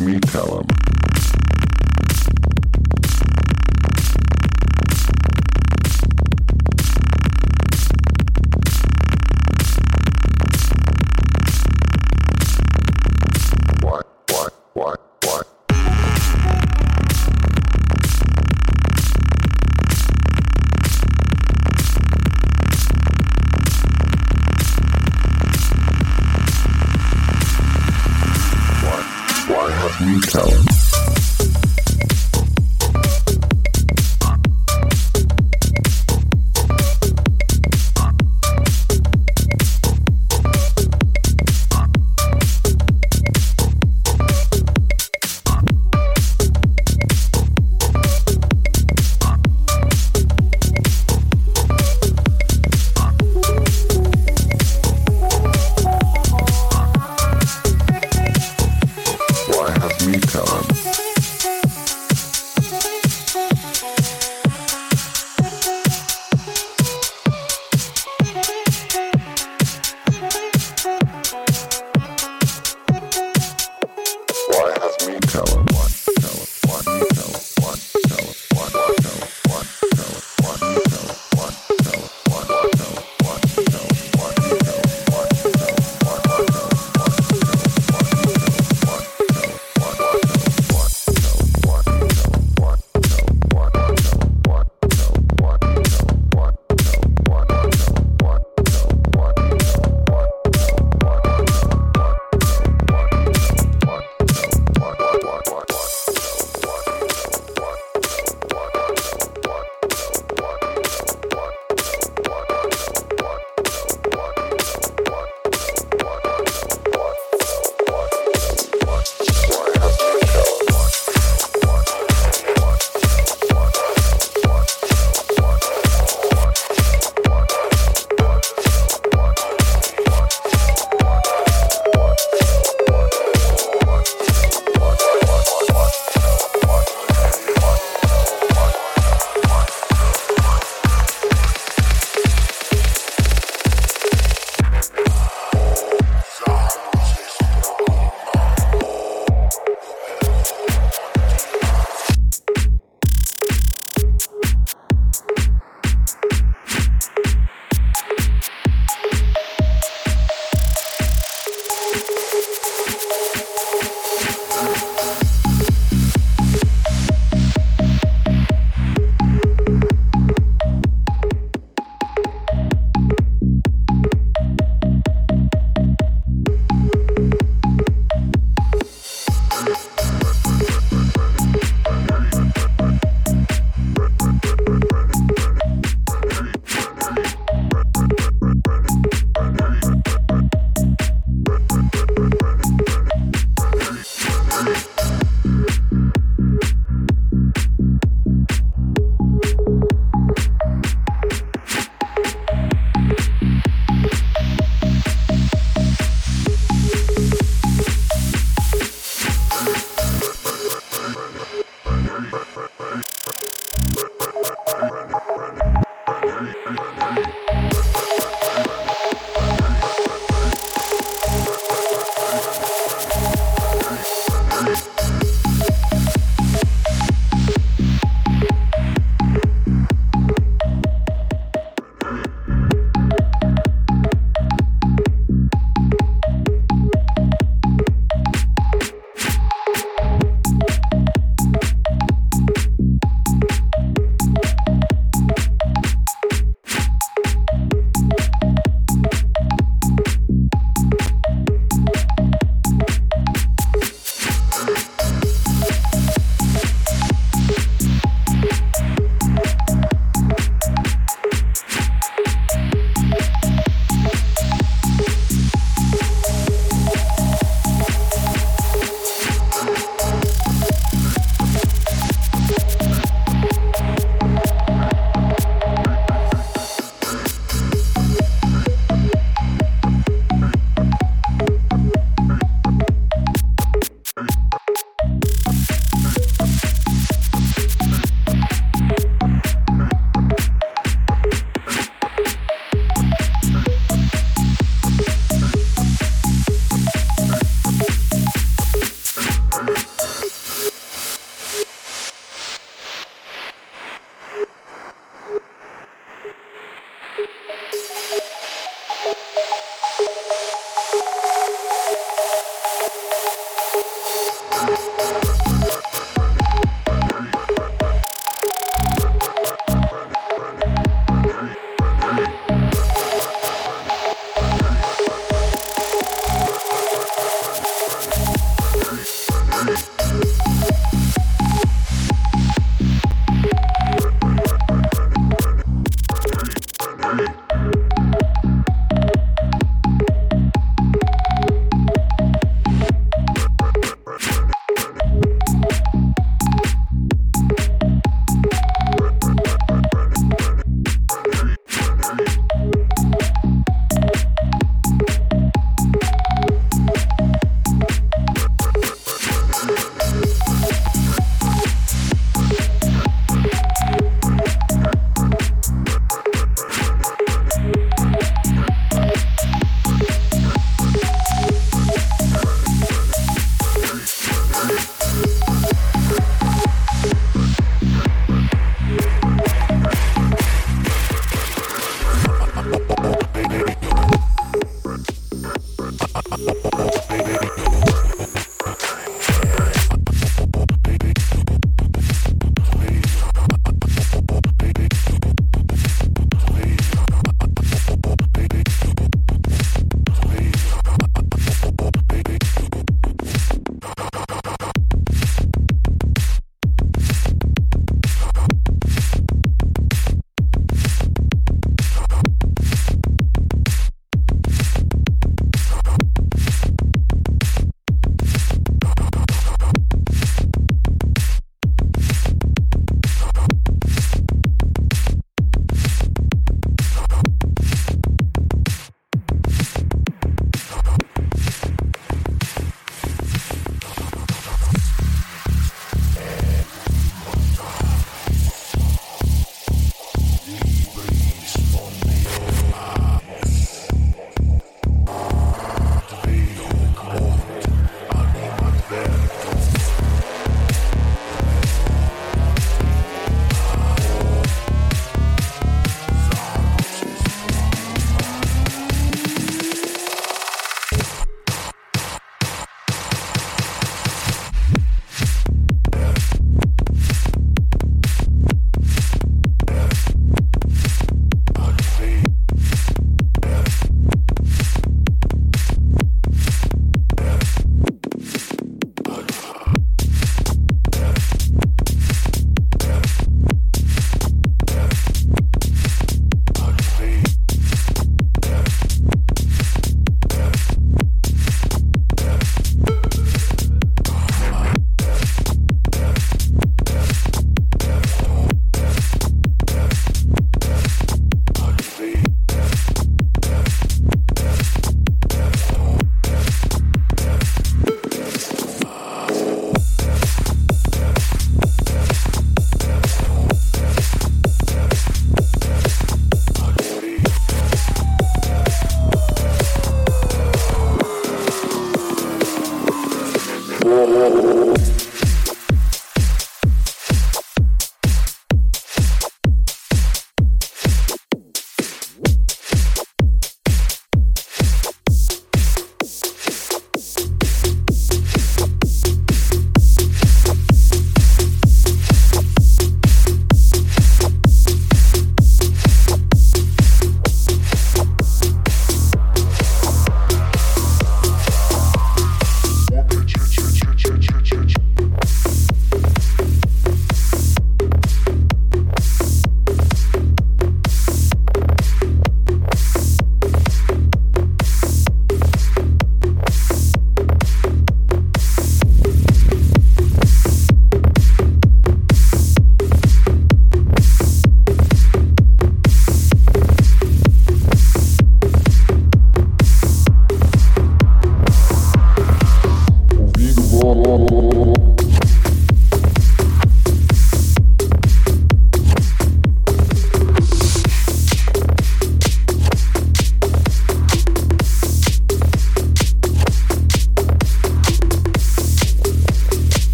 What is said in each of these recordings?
me tell him. Retail.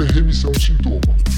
hiperremissão de sintoma.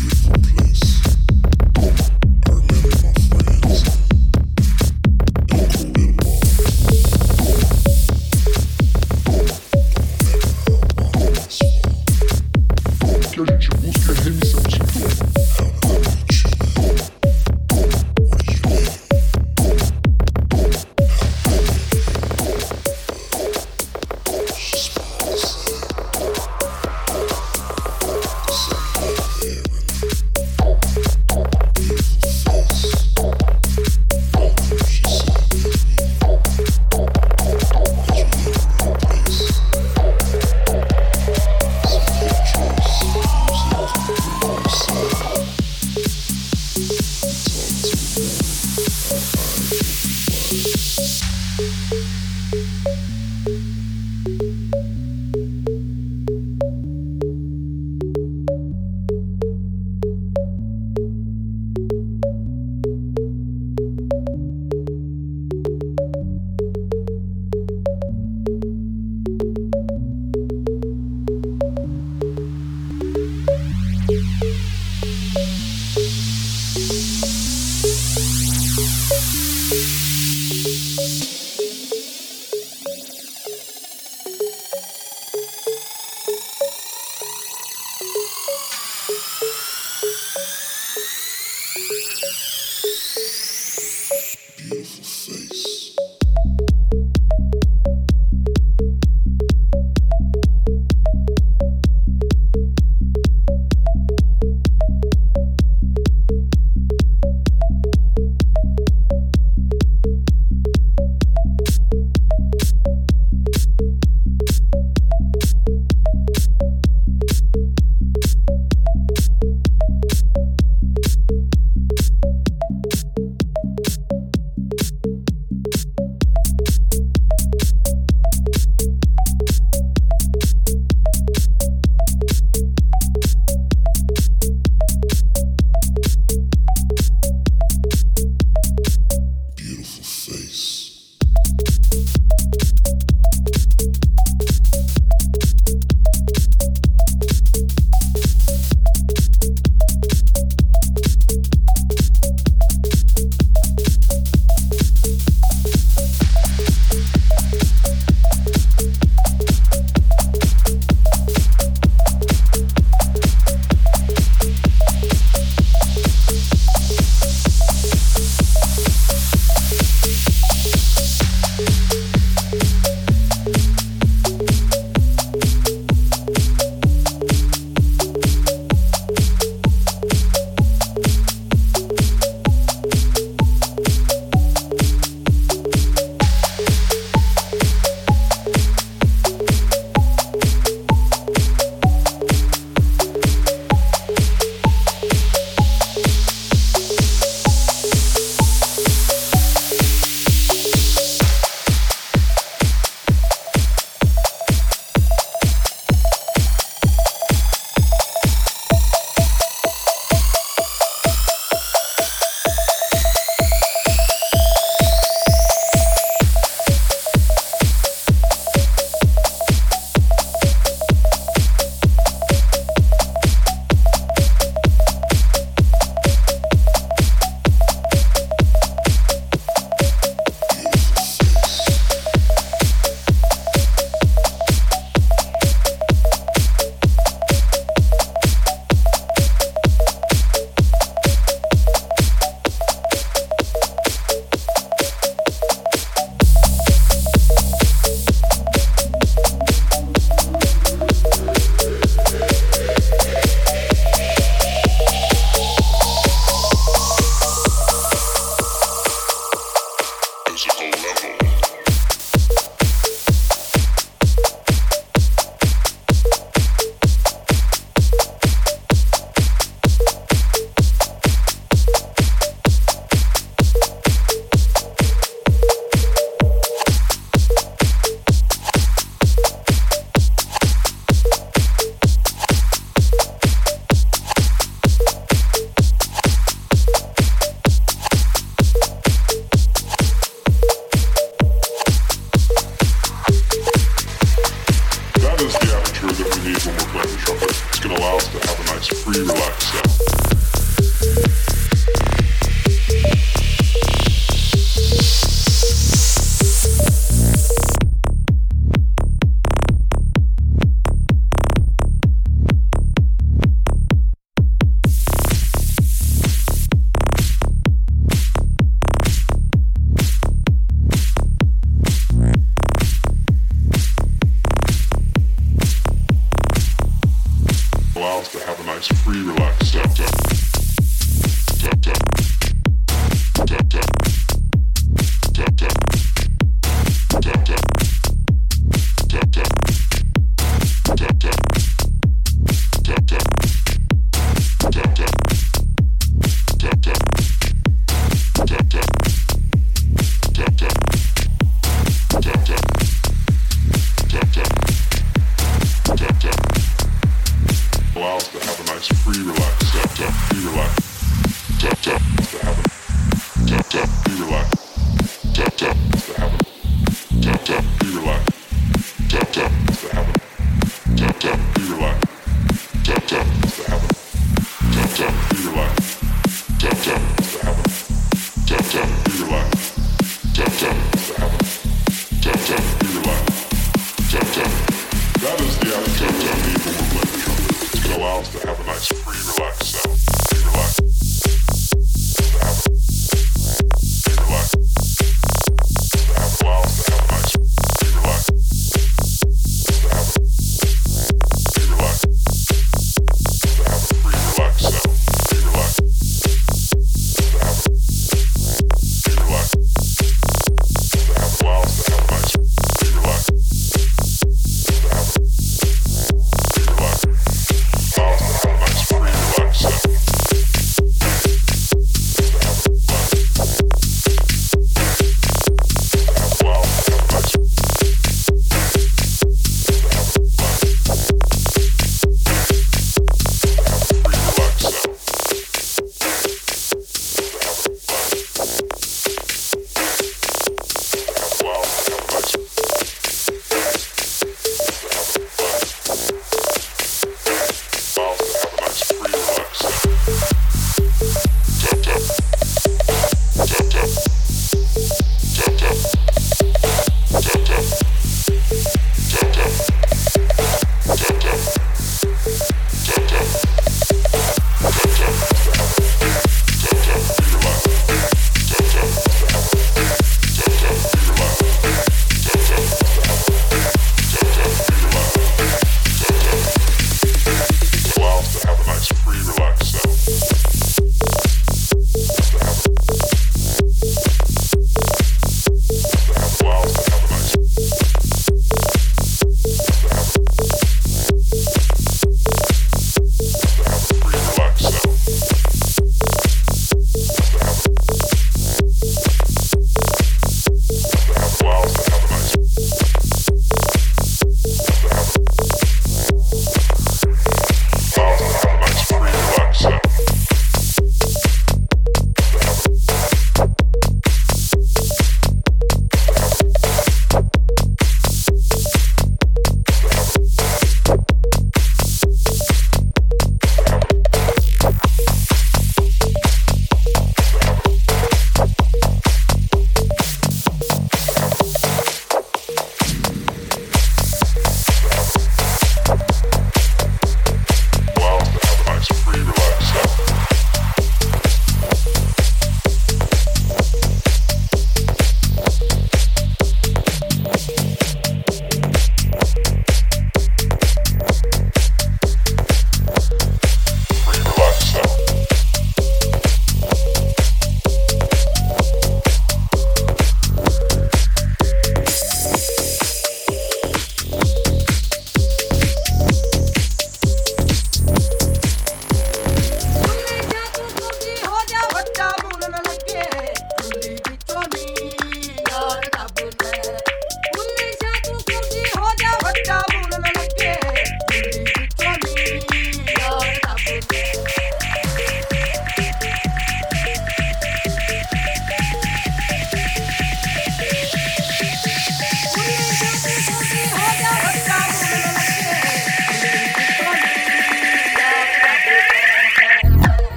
Relax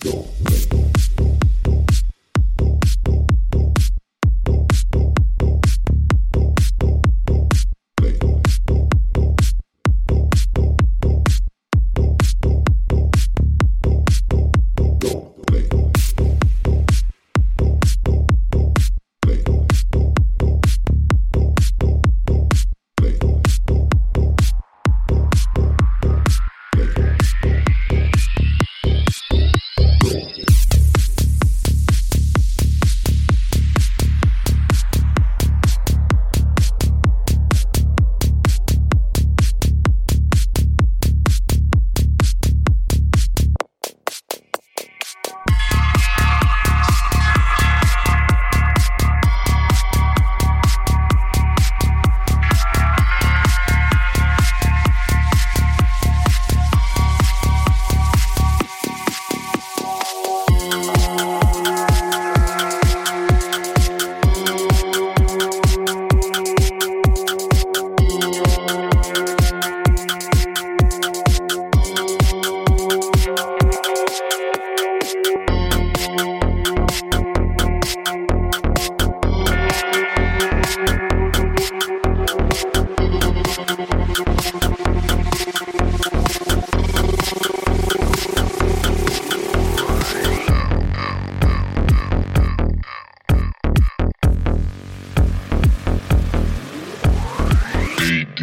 Perfecto.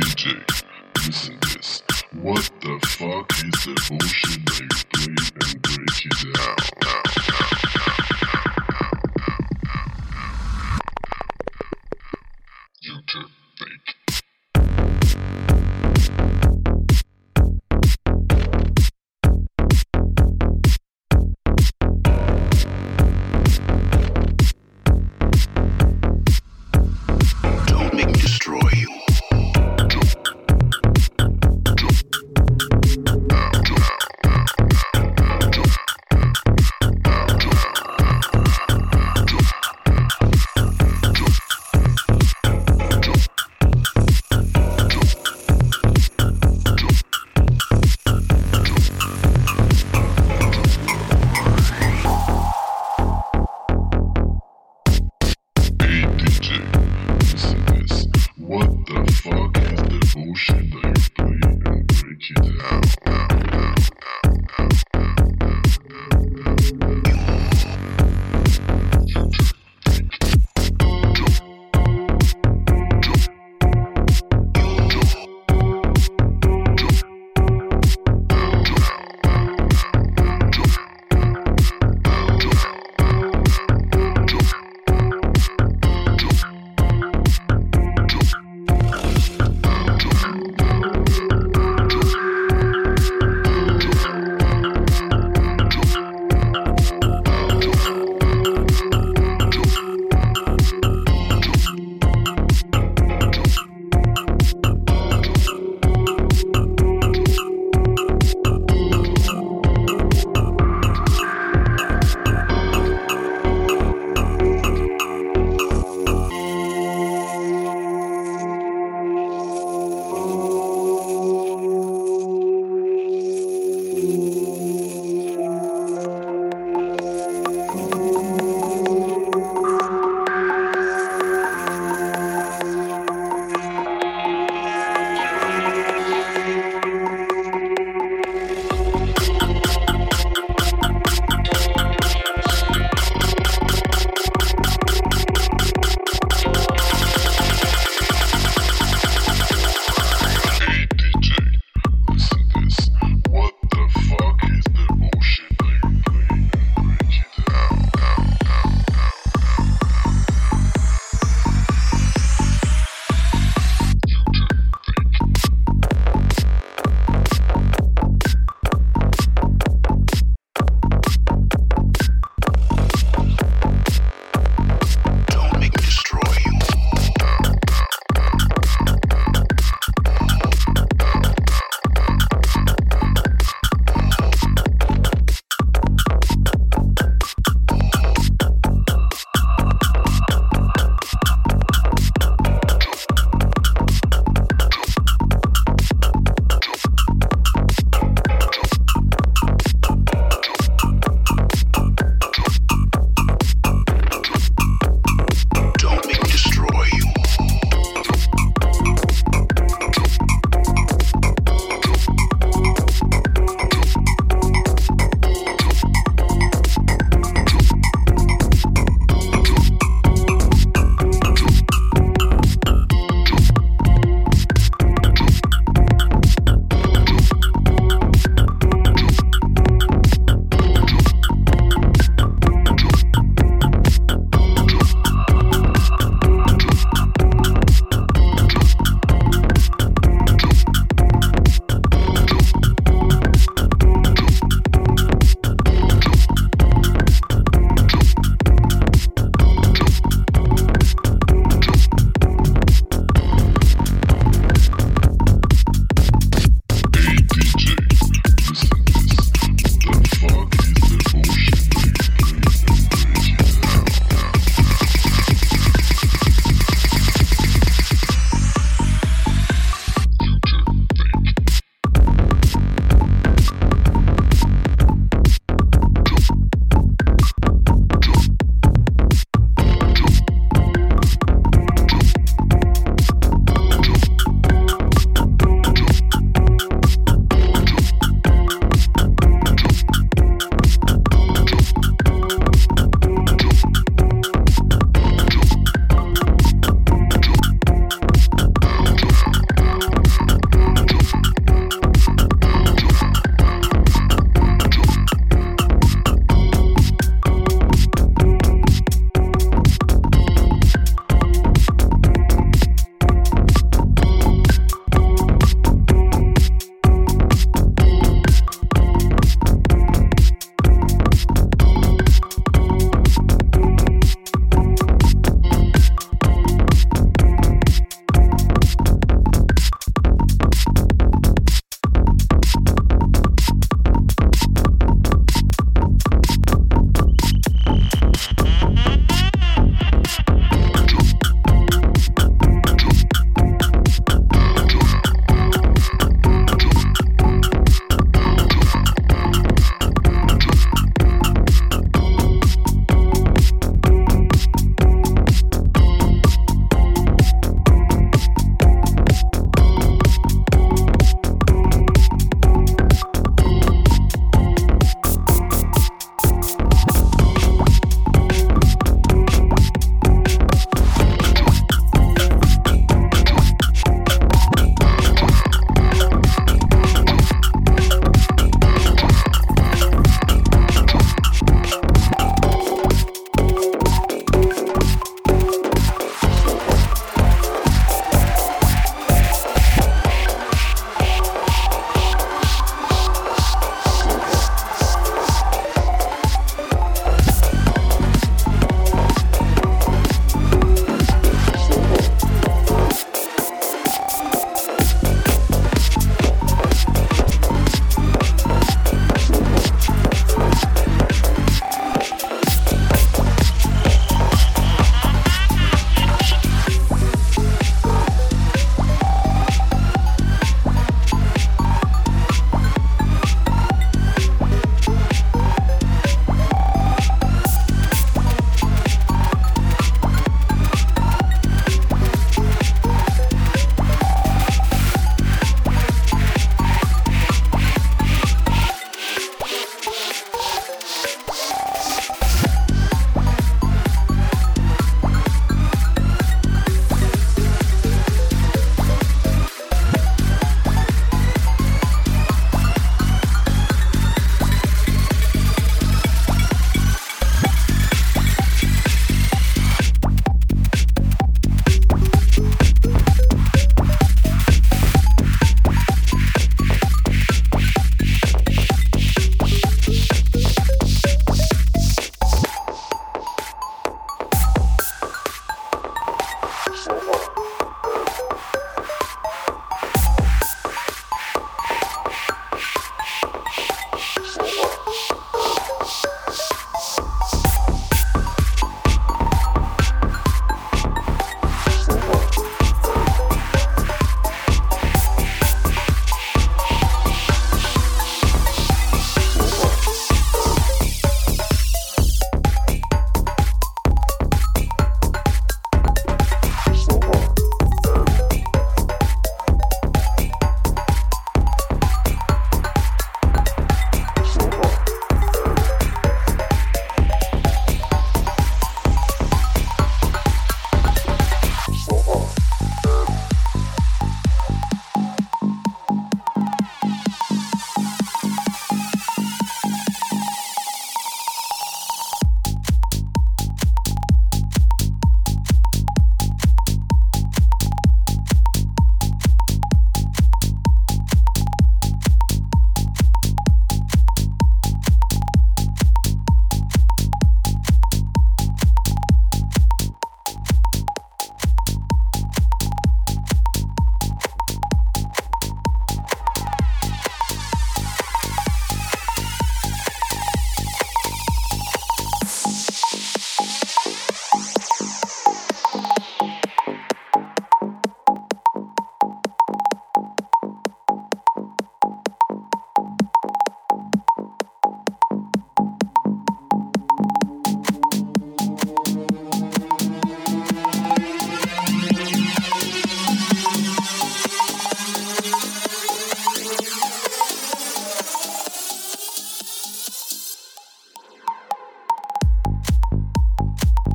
DJ, listen this. What the fuck is the